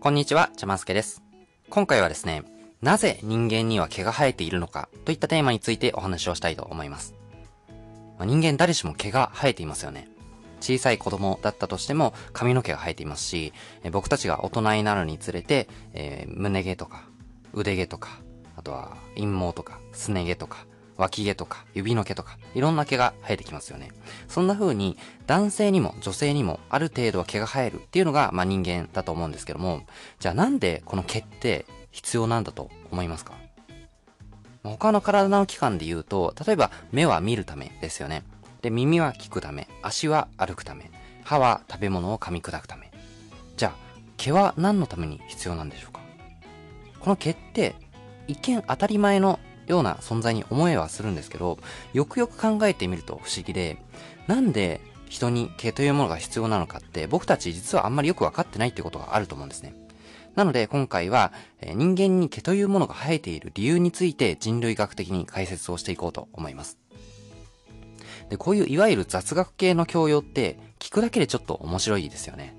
こんにちは、ちゃますけです。今回はですね、なぜ人間には毛が生えているのかといったテーマについてお話をしたいと思います。人間誰しも毛が生えていますよね。小さい子供だったとしても髪の毛が生えていますし、僕たちが大人になるにつれて、えー、胸毛とか腕毛とか、あとは陰毛とかすね毛とか、脇毛とか指の毛とか、いろんな毛が生えてきますよね。そんな風に男性にも女性にもある程度は毛が生えるっていうのが、まあ、人間だと思うんですけども、じゃあなんでこの毛って必要なんだと思いますか？他の体の器官で言うと、例えば目は見るためですよね。で、耳は聞くため、足は歩くため、歯は食べ物を噛み砕くため。じゃあ、毛は何のために必要なんでしょうか？この毛って一見当たり前のような存在に思えはするんですけど、よくよく考えてみると不思議で、なんで人に毛というものが必要なのかって僕たち実はあんまりよくわかってないってことがあると思うんですね。なので今回は、人間に毛というものが生えている理由について人類学的に解説をしていこうと思います。で、こういういわゆる雑学系の教養って聞くだけでちょっと面白いですよね。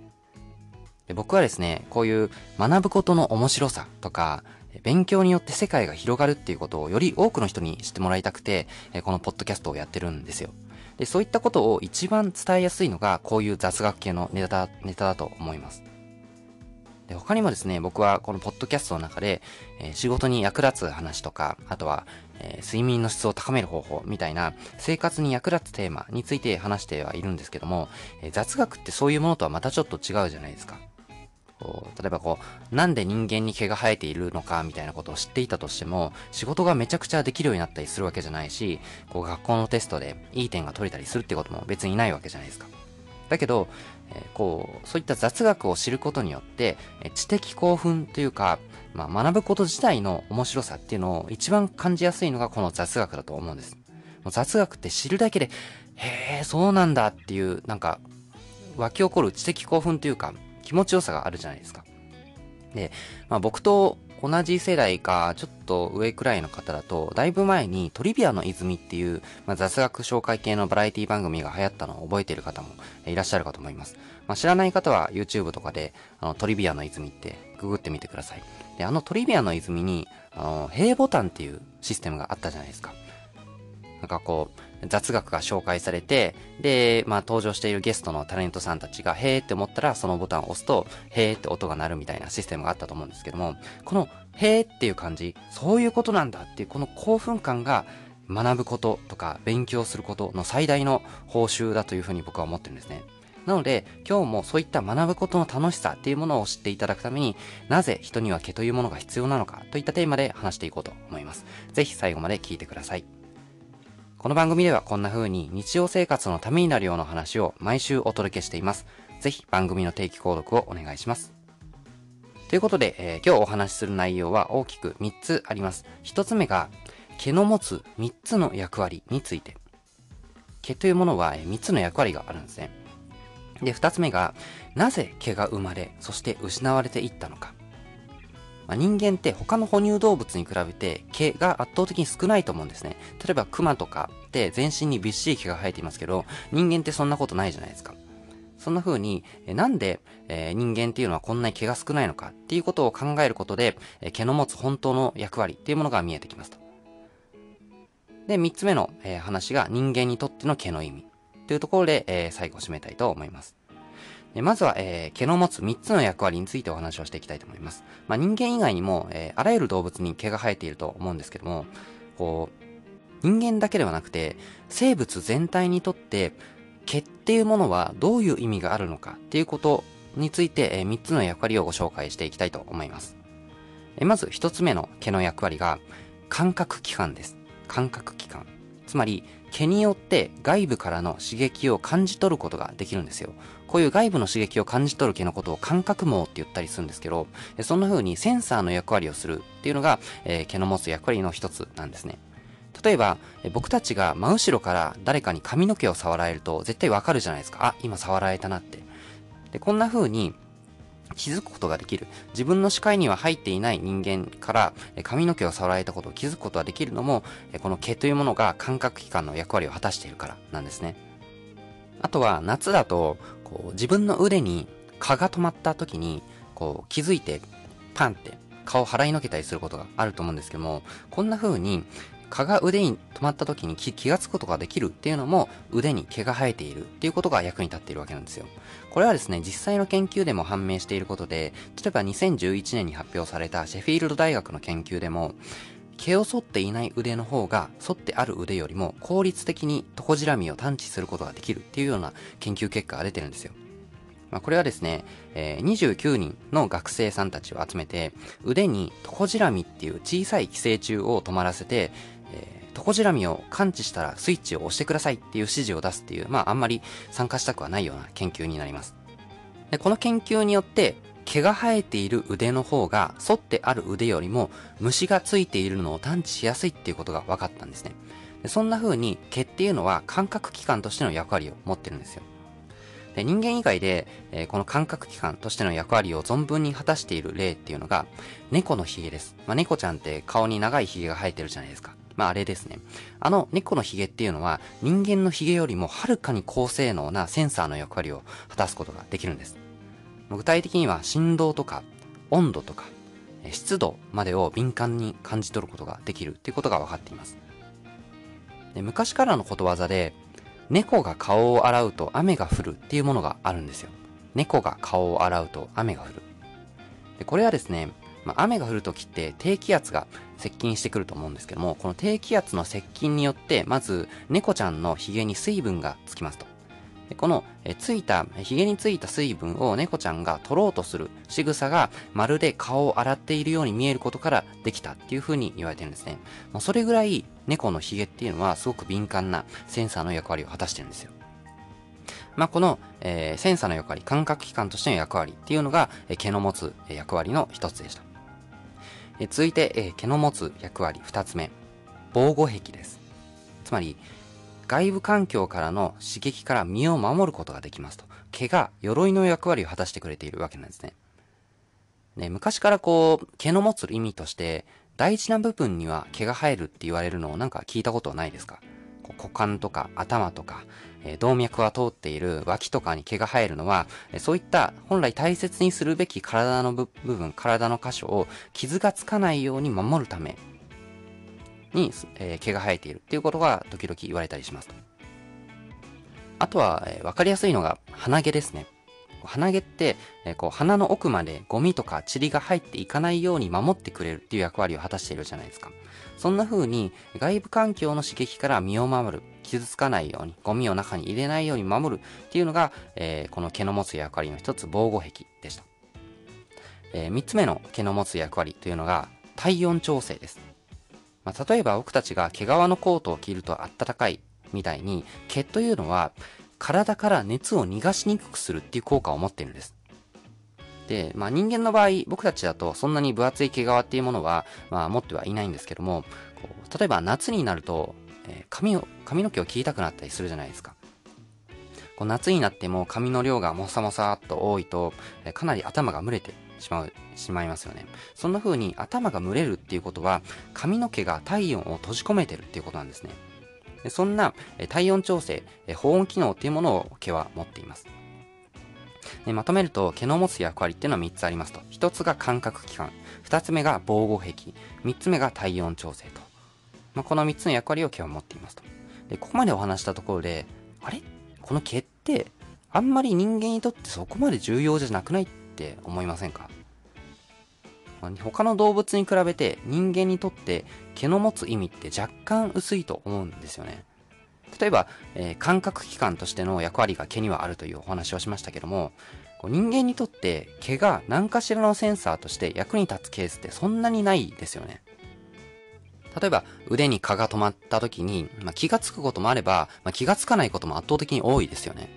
で僕はですね、こういう学ぶことの面白さとか、勉強によって世界が広がるっていうことをより多くの人に知ってもらいたくて、このポッドキャストをやってるんですよ。で、そういったことを一番伝えやすいのが、こういう雑学系のネタネタだと思います。で他にもですね、僕はこのポッドキャストの中で、え、仕事に役立つ話とか、あとは、え、睡眠の質を高める方法みたいな生活に役立つテーマについて話してはいるんですけども、え、雑学ってそういうものとはまたちょっと違うじゃないですか。こう例えばこう、なんで人間に毛が生えているのかみたいなことを知っていたとしても、仕事がめちゃくちゃできるようになったりするわけじゃないし、こう学校のテストでいい点が取れたりするってことも別にないわけじゃないですか。だけど、えこう、そういった雑学を知ることによって、え知的興奮というか、まあ、学ぶこと自体の面白さっていうのを一番感じやすいのがこの雑学だと思うんです。もう雑学って知るだけで、へえ、そうなんだっていう、なんか、湧き起こる知的興奮というか、気持ちよさがあるじゃないですか。で、まあ僕と同じ世代か、ちょっと上くらいの方だと、だいぶ前にトリビアの泉っていう、まあ、雑学紹介系のバラエティ番組が流行ったのを覚えている方もいらっしゃるかと思います。まあ、知らない方は YouTube とかで、あの、トリビアの泉ってググってみてください。で、あのトリビアの泉に、あの、平ボタンっていうシステムがあったじゃないですか。なんかこう、雑学が紹介されて、で、まあ登場しているゲストのタレントさんたちが、へーって思ったら、そのボタンを押すと、へーって音が鳴るみたいなシステムがあったと思うんですけども、この、へーっていう感じ、そういうことなんだっていう、この興奮感が、学ぶこととか勉強することの最大の報酬だというふうに僕は思ってるんですね。なので、今日もそういった学ぶことの楽しさっていうものを知っていただくためになぜ人には毛というものが必要なのかといったテーマで話していこうと思います。ぜひ最後まで聞いてください。この番組ではこんな風に日常生活のためになるような話を毎週お届けしています。ぜひ番組の定期購読をお願いします。ということで、えー、今日お話しする内容は大きく3つあります。1つ目が、毛の持つ3つの役割について。毛というものは3つの役割があるんですね。で、2つ目が、なぜ毛が生まれ、そして失われていったのか。まあ、人間って他の哺乳動物に比べて毛が圧倒的に少ないと思うんですね。例えばクマとかって全身にびっしり毛が生えていますけど、人間ってそんなことないじゃないですか。そんな風に、なんで、え、人間っていうのはこんなに毛が少ないのかっていうことを考えることで、え、毛の持つ本当の役割っていうものが見えてきますと。で、三つ目の、え、話が人間にとっての毛の意味というところで、え最後締めたいと思います。まずは、えー、毛の持つ3つの役割についてお話をしていきたいと思います。まあ、人間以外にも、えー、あらゆる動物に毛が生えていると思うんですけども、こう、人間だけではなくて、生物全体にとって、毛っていうものはどういう意味があるのかっていうことについて、えー、3つの役割をご紹介していきたいと思います。えー、まず1つ目の毛の役割が、感覚器官です。感覚器官。つまり、毛によって外部からの刺激を感じ取ることができるんですよ。こういう外部の刺激を感じ取る毛のことを感覚網って言ったりするんですけど、そんな風にセンサーの役割をするっていうのが、えー、毛の持つ役割の一つなんですね。例えば、僕たちが真後ろから誰かに髪の毛を触られると絶対わかるじゃないですか。あ、今触られたなって。で、こんな風に気づくことができる。自分の視界には入っていない人間から髪の毛を触られたことを気づくことができるのも、この毛というものが感覚器官の役割を果たしているからなんですね。あとは夏だとこう自分の腕に蚊が止まった時にこう気づいてパンって顔払いのけたりすることがあると思うんですけども、こんな風に蚊が腕に止まった時に気がつくことができるっていうのも腕に毛が生えているっていうことが役に立っているわけなんですよ。これはですね、実際の研究でも判明していることで、例えば2011年に発表されたシェフィールド大学の研究でも、毛を剃っていない腕の方が剃ってある腕よりも効率的にトコジラミを探知することができるっていうような研究結果が出てるんですよ。まあ、これはですね、えー、29人の学生さんたちを集めて、腕にトコジラミっていう小さい寄生虫を止まらせて、えー、トコジラミを感知したらスイッチを押してくださいっていう指示を出すっていう、まああんまり参加したくはないような研究になります。でこの研究によって、毛が生えている腕の方が反ってある腕よりも虫がついているのを探知しやすいっていうことが分かったんですね。そんな風に毛っていうのは感覚器官としての役割を持ってるんですよ。で人間以外で、えー、この感覚器官としての役割を存分に果たしている例っていうのが、猫のヒゲです。まあ、猫ちゃんって顔に長いヒゲが生えてるじゃないですか。まあ、あれですね。あの猫のヒゲっていうのは、人間のヒゲよりもはるかに高性能なセンサーの役割を果たすことができるんです。具体的には振動とか、温度とか、湿度までを敏感に感じ取ることができるっていうことが分かっています。で昔からのことわざで、猫が顔を洗うと雨が降るっていうものがあるんですよ。猫が顔を洗うと雨が降る。でこれはですね、まあ、雨が降るときって低気圧が接近してくると思うんですけども、この低気圧の接近によって、まず猫ちゃんのヒゲに水分がつきますと。このついた、髭についた水分を猫ちゃんが取ろうとする仕草がまるで顔を洗っているように見えることからできたっていう風に言われてるんですね。それぐらい猫の髭っていうのはすごく敏感なセンサーの役割を果たしてるんですよ。まあ、この、えー、センサーの役割、感覚器官としての役割っていうのが、え、毛の持つ役割の一つでした。え、続いて、え、毛の持つ役割二つ目、防護壁です。つまり、外部環境からの刺激から身を守ることができますと。毛が鎧の役割を果たしてくれているわけなんですね。ね、昔からこう、毛の持つ意味として、大事な部分には毛が生えるって言われるのをなんか聞いたことはないですか？股間とか頭とか、えー、動脈が通っている脇とかに毛が生えるのは、えー、そういった本来大切にするべき体の部分、体の箇所を傷がつかないように守るために、えー、毛が生えているっていうことが時々言われたりします。あとは、えー、わかりやすいのが鼻毛ですね。鼻毛って、えー、こう鼻の奥までゴミとか塵が入っていかないように守ってくれるっていう役割を果たしているじゃないですか。そんな風に外部環境の刺激から身を守る、傷つかないように、ゴミを中に入れないように守るっていうのが、えー、この毛の持つ役割の一つ防護壁でした。えー、三つ目の毛の持つ役割というのが体温調整です。まあ、例えば僕たちが毛皮のコートを着ると暖かいみたいに、毛というのは体から熱を逃がしにくくするっていう効果を持っているんです。で、まあ人間の場合、僕たちだとそんなに分厚い毛皮っていうものは、まあ持ってはいないんですけども、こう例えば夏になると、えー、髪を、髪の毛を切りたくなったりするじゃないですか。こう夏になっても髪の量がもさもさっと多いと、えー、かなり頭が蒸れてしまう、しまいますよね。そんな風に頭が蒸れるっていうことは、髪の毛が体温を閉じ込めてるっていうことなんですね。でそんな体温調整、保温機能っていうものを毛は持っています。でまとめると、毛の持つ役割っていうのは3つありますと。1つが感覚器官、2つ目が防護壁、3つ目が体温調整と。まあ、この3つの役割を毛は持っていますと。で、ここまでお話したところで、あれ？この毛って、あんまり人間にとってそこまで重要じゃなくない？って思いませんか？他の動物に比べて人間にとって毛の持つ意味って若干薄いと思うんですよね。例えば、えー、感覚器官としての役割が毛にはあるというお話をしましたけども、人間にとって毛が何かしらのセンサーとして役に立つケースってそんなにないですよね。例えば腕に蚊が止まった時に、まあ、気がつくこともあれば、まあ、気がつかないことも圧倒的に多いですよね。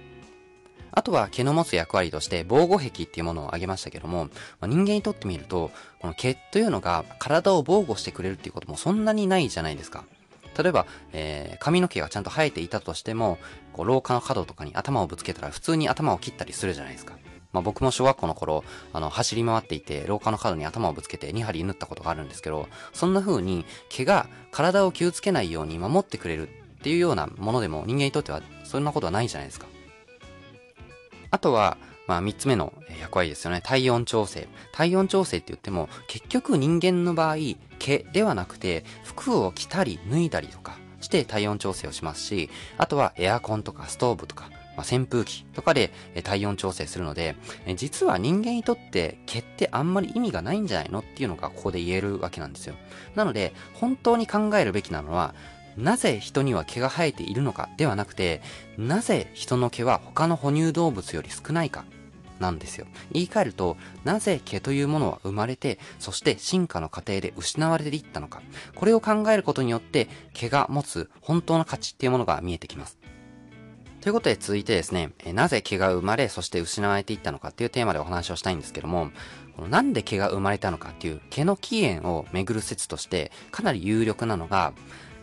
あとは毛の持つ役割として防護壁っていうものを挙げましたけども、まあ、人間にとってみると、この毛というのが体を防護してくれるっていうこともそんなにないじゃないですか。例えば、えー、髪の毛がちゃんと生えていたとしても、こう廊下の角とかに頭をぶつけたら普通に頭を切ったりするじゃないですか。まあ、僕も小学校の頃、あの、走り回っていて、廊下の角に頭をぶつけて2針縫ったことがあるんですけど、そんな風に毛が体を傷つけないように守ってくれるっていうようなものでも人間にとってはそんなことはないじゃないですか。あとは、まあ、三つ目の役割ですよね。体温調整。体温調整って言っても、結局人間の場合、毛ではなくて、服を着たり脱いだりとかして体温調整をしますし、あとはエアコンとかストーブとか、まあ、扇風機とかで体温調整するので、実は人間にとって毛ってあんまり意味がないんじゃないの？っていうのがここで言えるわけなんですよ。なので、本当に考えるべきなのは、なぜ人には毛が生えているのかではなくて、なぜ人の毛は他の哺乳動物より少ないかなんですよ。言い換えると、なぜ毛というものは生まれて、そして進化の過程で失われていったのか。これを考えることによって、毛が持つ本当の価値っていうものが見えてきます。ということで続いてですね、なぜ毛が生まれ、そして失われていったのかっていうテーマでお話をしたいんですけども、このなんで毛が生まれたのかっていう毛の起源をめぐる説としてかなり有力なのが、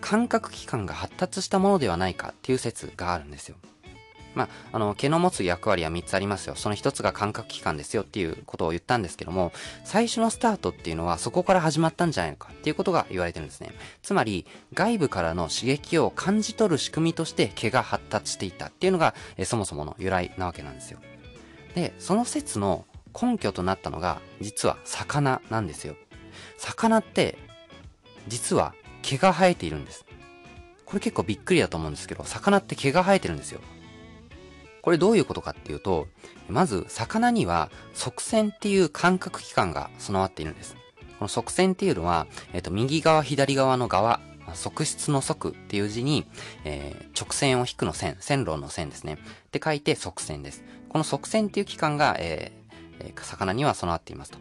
感覚器官が発達したものではないかっていう説があるんですよ。まあ、あの、毛の持つ役割は3つありますよ。その1つが感覚器官ですよっていうことを言ったんですけども、最初のスタートっていうのはそこから始まったんじゃないのかっていうことが言われてるんですね。つまり、外部からの刺激を感じ取る仕組みとして毛が発達していたっていうのが、えそもそもの由来なわけなんですよ。で、その説の根拠となったのが、実は魚なんですよ。魚って、実は毛が生えているんです。これ結構びっくりだと思うんですけど、魚って毛が生えてるんですよ。これどういうことかっていうと、まず、魚には、側線っていう感覚器官が備わっているんです。この側線っていうのは、えっ、と、右側、左側の側、側室の側っていう字に、えー、直線を引くの線、線路の線ですね。って書いて側線です。この側線っていう器官が、えー、魚には備わっていますと。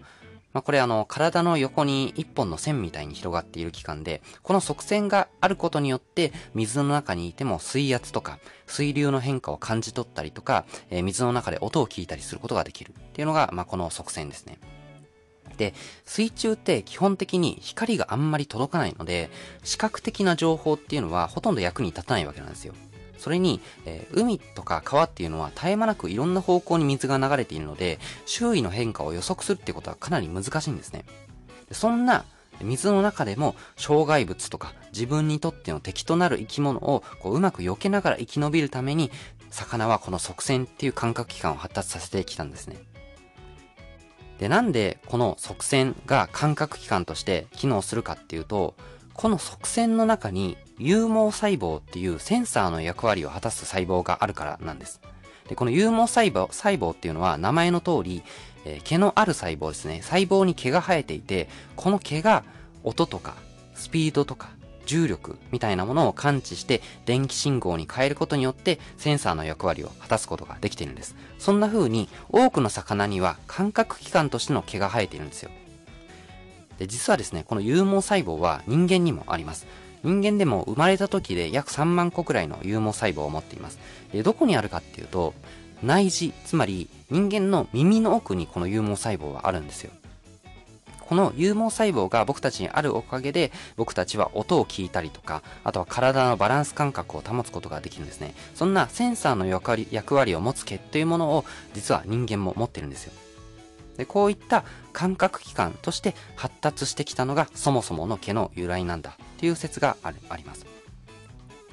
まあ、これあの、体の横に一本の線みたいに広がっている器官で、この側線があることによって、水の中にいても水圧とか、水流の変化を感じ取ったりとか、えー、水の中で音を聞いたりすることができるっていうのが、まあ、この側線ですね。で、水中って基本的に光があんまり届かないので、視覚的な情報っていうのはほとんど役に立たないわけなんですよ。それに、えー、海とか川っていうのは絶え間なくいろんな方向に水が流れているので、周囲の変化を予測するってことはかなり難しいんですね。そんな水の中でも障害物とか自分にとっての敵となる生き物をこううまく避けながら生き延びるために魚はこの側線っていう感覚器官を発達させてきたんですね。で、なんでこの側線が感覚器官として機能するかっていうと、この側線の中に有毛細胞っていうセンサーの役割を果たす細胞があるからなんです。で、この有毛細胞、細胞っていうのは名前の通り、えー、毛のある細胞ですね。細胞に毛が生えていて、この毛が音とかスピードとか重力みたいなものを感知して電気信号に変えることによってセンサーの役割を果たすことができているんです。そんな風に多くの魚には感覚器官としての毛が生えているんですよ。で、実はですね、この有毛細胞は人間にもあります。人間でも生まれた時で約3万個くらいの有毛細胞を持っています。で、どこにあるかっていうと、内耳、つまり人間の耳の奥にこの有毛細胞はあるんですよ。この有毛細胞が僕たちにあるおかげで、僕たちは音を聞いたりとか、あとは体のバランス感覚を保つことができるんですね。そんなセンサーの役割役割を持つ毛というものを、実は人間も持ってるんですよ。で、こういった感覚器官として発達してきたのがそもそもの毛の由来なんだっていう説があるあります。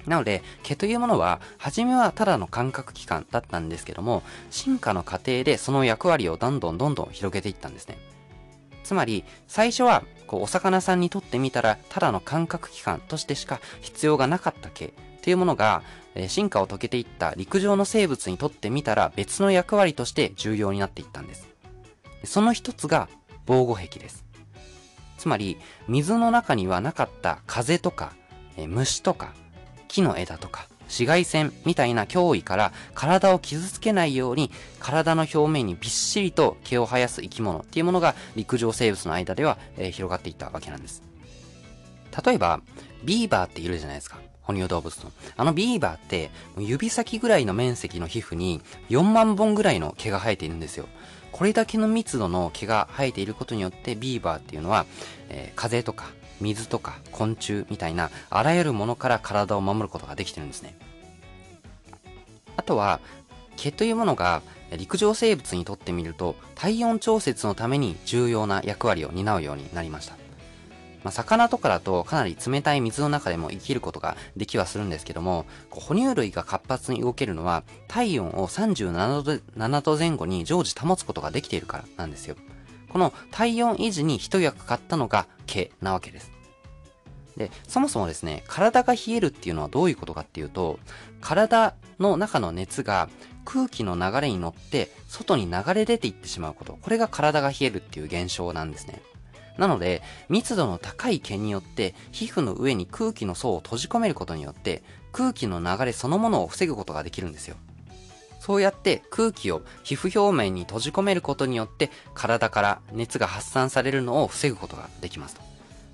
なので、毛というものは、初めはただの感覚器官だったんですけども、進化の過程でその役割をどんどんどんどん広げていったんですね。つまり、最初は、こう、お魚さんにとってみたら、ただの感覚器官としてしか必要がなかった毛っていうものが、え進化を遂げていった陸上の生物にとってみたら別の役割として重要になっていったんです。その一つが防護壁です。つまり、水の中にはなかった風とか、え虫とか、木の枝とか、紫外線みたいな脅威から体を傷つけないように体の表面にびっしりと毛を生やす生き物っていうものが陸上生物の間では、えー、広がっていったわけなんです。例えば、ビーバーっているじゃないですか。哺乳動物の。あのビーバーって、指先ぐらいの面積の皮膚に4万本ぐらいの毛が生えているんですよ。これだけの密度の毛が生えていることによってビーバーっていうのは、えー、風とか水とか昆虫みたいなあらゆるものから体を守ることができてるんですね。あとは、毛というものが陸上生物にとってみると体温調節のために重要な役割を担うようになりました。まあ、魚とかだとかなり冷たい水の中でも生きることができはするんですけども、哺乳類が活発に動けるのは体温を37度前後に常時保つことができているからなんですよ。この体温維持に一役買ったのが毛なわけです。で、そもそもですね、体が冷えるっていうのはどういうことかっていうと、体の中の熱が空気の流れに乗って外に流れ出ていってしまうこと。これが体が冷えるっていう現象なんですね。なので、密度の高い毛によって皮膚の上に空気の層を閉じ込めることによって空気の流れそのものを防ぐことができるんですよ。そうやって空気を皮膚表面に閉じ込めることによって体から熱が発散されるのを防ぐことができますと。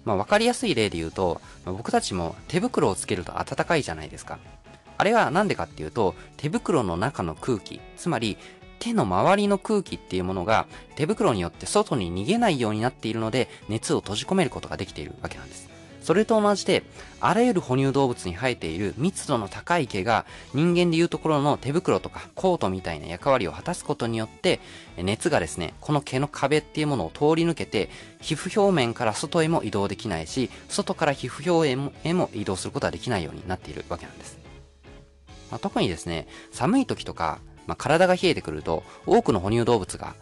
まあわかりやすい例で言うと、僕たちも手袋をつけると暖かいじゃないですか。あれはなんでかっていうと、手袋の中の空気、つまり手の周りの空気っていうものが手袋によって外に逃げないようになっているので熱を閉じ込めることができているわけなんです。それと同じで、あらゆる哺乳動物に生えている密度の高い毛が人間でいうところの手袋とかコートみたいな役割を果たすことによって、熱がですね、この毛の壁っていうものを通り抜けて、皮膚表面から外へも移動できないし、外から皮膚表面へも移動することができないようになっているわけなんです。まあ、特にですね、寒い時とか、まあ、体が冷えてくると、多くの哺乳動物が、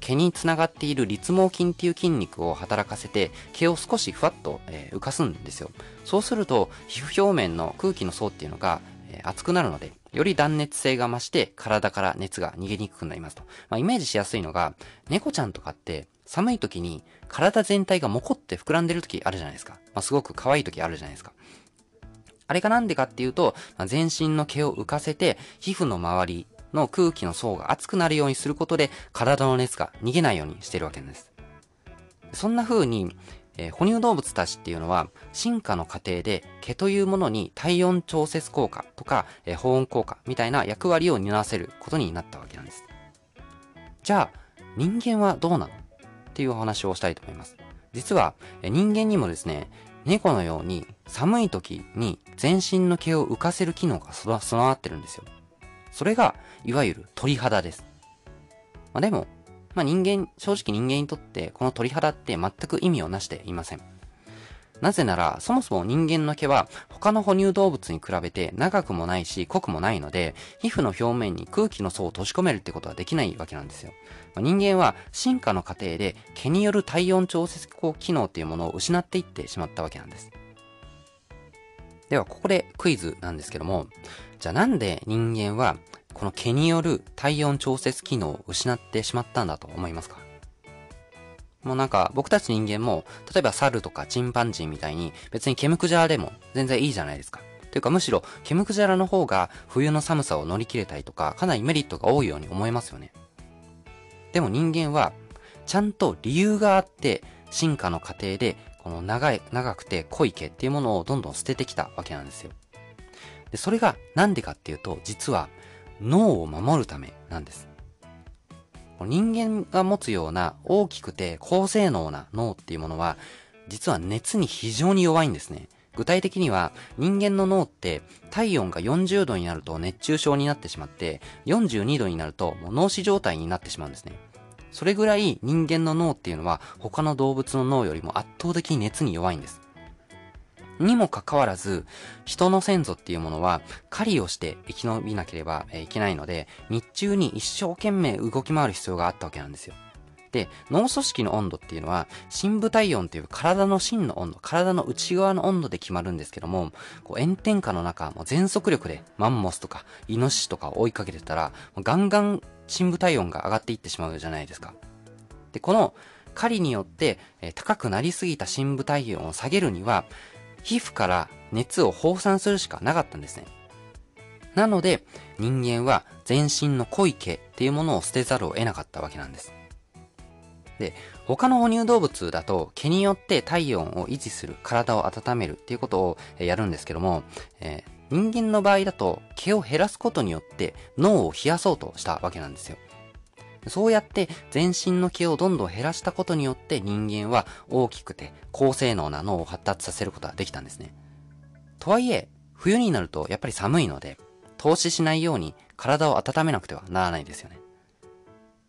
毛につながっている立毛筋っていう筋肉を働かせて、毛を少しふわっと、浮かすんですよ。そうすると、皮膚表面の空気の層っていうのが、熱くなるので、より断熱性が増して、体から熱が逃げにくくなりますと。まあ、イメージしやすいのが、猫ちゃんとかって、寒い時に体全体がモコって膨らんでる時あるじゃないですか。まあ、すごく可愛い時あるじゃないですか。あれがなんでかっていうと、まあ、全身の毛を浮かせて、皮膚の周りの空気の層が熱くなるようにすることで、体の熱が逃げないようにしてるわけなんです。そんな風に、えー、哺乳動物たちっていうのは、進化の過程で毛というものに体温調節効果とか、えー、保温効果みたいな役割を担わせることになったわけなんです。じゃあ、人間はどうなの？っていうお話をしたいと思います。実は、えー、人間にもですね、猫のように寒い時に全身の毛を浮かせる機能が備わってるんですよ。それが、いわゆる鳥肌です。まあ、でも、まあ、人間、正直人間にとってこの鳥肌って全く意味をなしていません。なぜなら、そもそも人間の毛は他の哺乳動物に比べて長くもないし濃くもないので、皮膚の表面に空気の層を閉じ込めるってことはできないわけなんですよ。ま、人間は進化の過程で毛による体温調節機能っていうものを失っていってしまったわけなんです。では、ここでクイズなんですけども、じゃあなんで人間はこの毛による体温調節機能を失ってしまったんだと思いますか？もうなんか僕たち人間も、例えば猿とかチンパンジーみたいに別にケムクジャラでも全然いいじゃないですか。というかむしろケムクジャラの方が冬の寒さを乗り切れたりとかかなりメリットが多いように思えますよね。でも人間はちゃんと理由があって進化の過程でこの長い、長くて濃い毛っていうものをどんどん捨ててきたわけなんですよ。で、それがなんでかっていうと、実は脳を守るためなんです。人間が持つような大きくて高性能な脳っていうものは、実は熱に非常に弱いんですね。具体的には人間の脳って体温が40度になると熱中症になってしまって42度になるともう脳死状態になってしまうんですね。それぐらい人間の脳っていうのは他の動物の脳よりも圧倒的に熱に弱いんです。にもかかわらず、人の先祖っていうものは狩りをして生き延びなければいけないので、日中に一生懸命動き回る必要があったわけなんですよ。で、脳組織の温度っていうのは、深部体温っていう体の芯の温度、体の内側の温度で決まるんですけども、こう炎天下の中、もう全速力でマンモスとかイノシシとかを追いかけてたら、ガンガン深部体温が上がっていってしまうじゃないですか。で、この狩りによって、え、高くなりすぎた深部体温を下げるには、皮膚から熱を放散するしかなかったんですね。なので、人間は全身の濃い毛っていうものを捨てざるを得なかったわけなんです。で、他の哺乳動物だと毛によって体温を維持する、体を温めるっていうことをやるんですけども、えー、人間の場合だと毛を減らすことによって脳を冷やそうとしたわけなんですよ。そうやって全身の毛をどんどん減らしたことによって人間は大きくて高性能な脳を発達させることができたんですね。とはいえ、冬になるとやっぱり寒いので、凍死しないように体を温めなくてはならないですよね。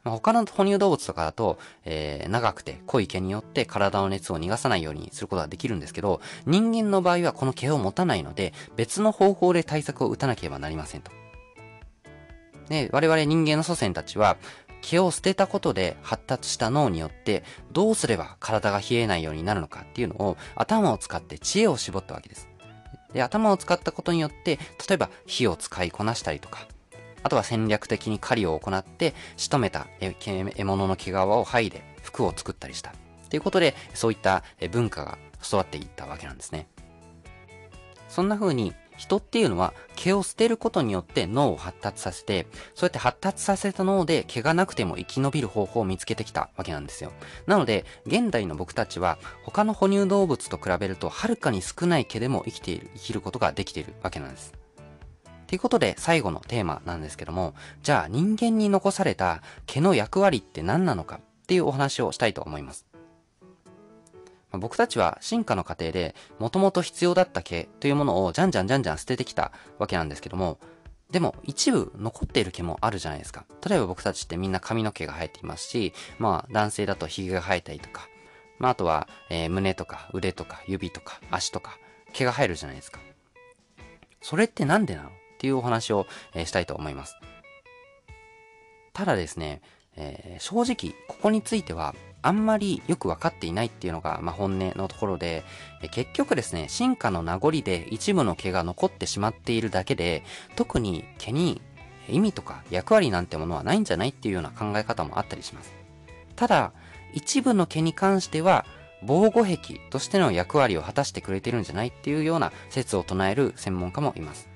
ま、他の哺乳動物とかだと、えー、長くて濃い毛によって体の熱を逃がさないようにすることができるんですけど、人間の場合はこの毛を持たないので、別の方法で対策を打たなければなりませんと。で、我々人間の祖先たちは、毛を捨てたことで発達した脳によってどうすれば体が冷えないようになるのかっていうのを頭を使って知恵を絞ったわけです。で、頭を使ったことによって、例えば火を使いこなしたりとか、あとは戦略的に狩りを行って仕留めた獲物の毛皮を剥いで服を作ったりした。ということで、そういった文化が育っていったわけなんですね。そんな風に人っていうのは毛を捨てることによって脳を発達させて、そうやって発達させた脳で毛がなくても生き延びる方法を見つけてきたわけなんですよ。なので、現代の僕たちは他の哺乳動物と比べるとはるかに少ない毛でも生きている、生きることができているわけなんです。ということで最後のテーマなんですけども、じゃあ人間に残された毛の役割って何なのかっていうお話をしたいと思います。僕たちは進化の過程で、もともと必要だった毛というものをじゃんじゃんじゃんじゃん捨ててきたわけなんですけども、でも一部残っている毛もあるじゃないですか。例えば僕たちってみんな髪の毛が生えていますし、まあ男性だと髭が生えたりとか、まああとは、えー、胸とか腕とか指とか足とか毛が生えるじゃないですか。それってなんでなの？っていうお話を、えー、したいと思います。ただですね、えー、正直ここについてはあんまりよく分かっていないっていうのが、まあ、本音のところで、結局ですね、進化の名残で一部の毛が残ってしまっているだけで、特に毛に意味とか役割なんてものはないんじゃないっていうような考え方もあったりします。ただ、一部の毛に関しては、防護壁としての役割を果たしてくれてるんじゃないっていうような説を唱える専門家もいます。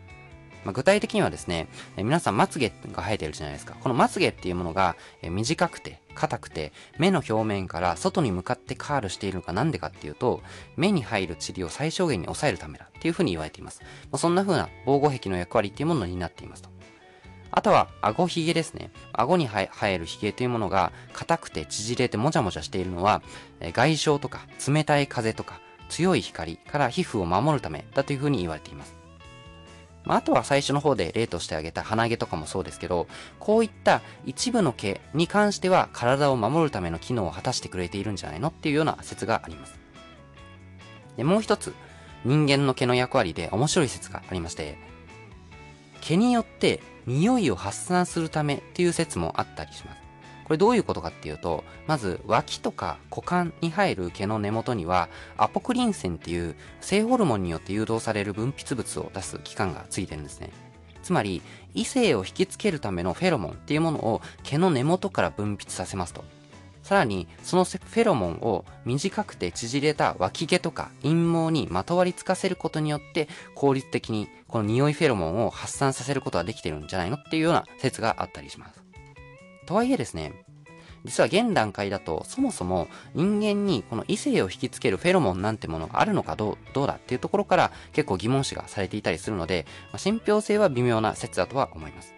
まあ、具体的にはですね、え皆さんまつげが生えてるじゃないですか。このまつげっていうものが、え短くて、硬くて、目の表面から外に向かってカールしているのがなんでかっていうと、目に入る塵を最小限に抑えるためだっていうふうに言われています。まあ、そんな風な防護壁の役割っていうものになっていますと。あとは、顎ひげですね。顎に生えるひげというものが、硬くて縮れてもじゃもじゃしているのは、外傷とか、冷たい風とか、強い光から皮膚を守るためだというふうに言われています。まあ、あとは最初の方で例として挙げた鼻毛とかもそうですけど、こういった一部の毛に関しては体を守るための機能を果たしてくれているんじゃないのっていうような説があります。で、もう一つ、人間の毛の役割で面白い説がありまして、毛によって匂いを発散するためっていう説もあったりします。これどういうことかっていうと、まず脇とか股間に入る毛の根元には、アポクリン腺っていう性ホルモンによって誘導される分泌物を出す器官がついてるんですね。つまり、異性を引きつけるためのフェロモンっていうものを毛の根元から分泌させますと。さらに、そのフェロモンを短くて縮れた脇毛とか陰毛にまとわりつかせることによって、効率的にこの匂いフェロモンを発散させることができてるんじゃないのっていうような説があったりします。とはいえですね、実は現段階だと、そもそも人間にこの異性を引きつけるフェロモンなんてものがあるのかどうどうだっていうところから結構疑問視がされていたりするので、まあ、信憑性は微妙な説だとは思います。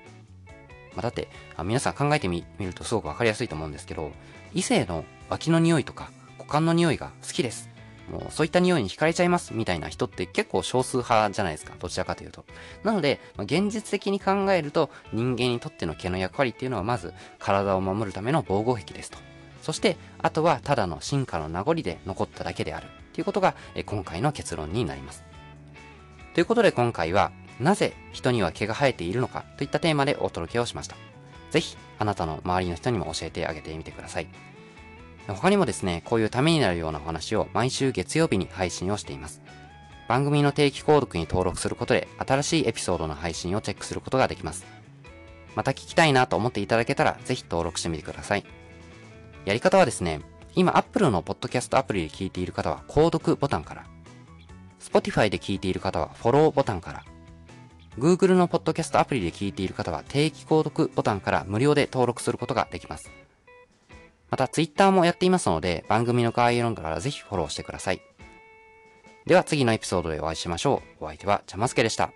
まあ、だってあ、皆さん考えてみるとすごくわかりやすいと思うんですけど、異性の脇の匂いとか股間の匂いが好きですもうそういった匂いに惹かれちゃいますみたいな人って結構少数派じゃないですか。どちらかというと。なので、まあ、現実的に考えると人間にとっての毛の役割っていうのはまず体を守るための防護壁ですと。そして、あとはただの進化の名残で残っただけであるということが今回の結論になります。ということで今回は、なぜ人には毛が生えているのかといったテーマでお届けをしました。ぜひ、あなたの周りの人にも教えてあげてみてください。他にもですね、こういうためになるようなお話を毎週月曜日に配信をしています。番組の定期購読に登録することで新しいエピソードの配信をチェックすることができます。また聞きたいなと思っていただけたらぜひ登録してみてください。やり方はですね、今 Apple のポッドキャストアプリで聞いている方は購読ボタンから、Spotify で聞いている方はフォローボタンから、Google のポッドキャストアプリで聞いている方は定期購読ボタンから無料で登録することができます。また Twitter もやっていますので、番組の概要欄からぜひフォローしてください。では次のエピソードでお会いしましょう。お相手はちゃますけでした。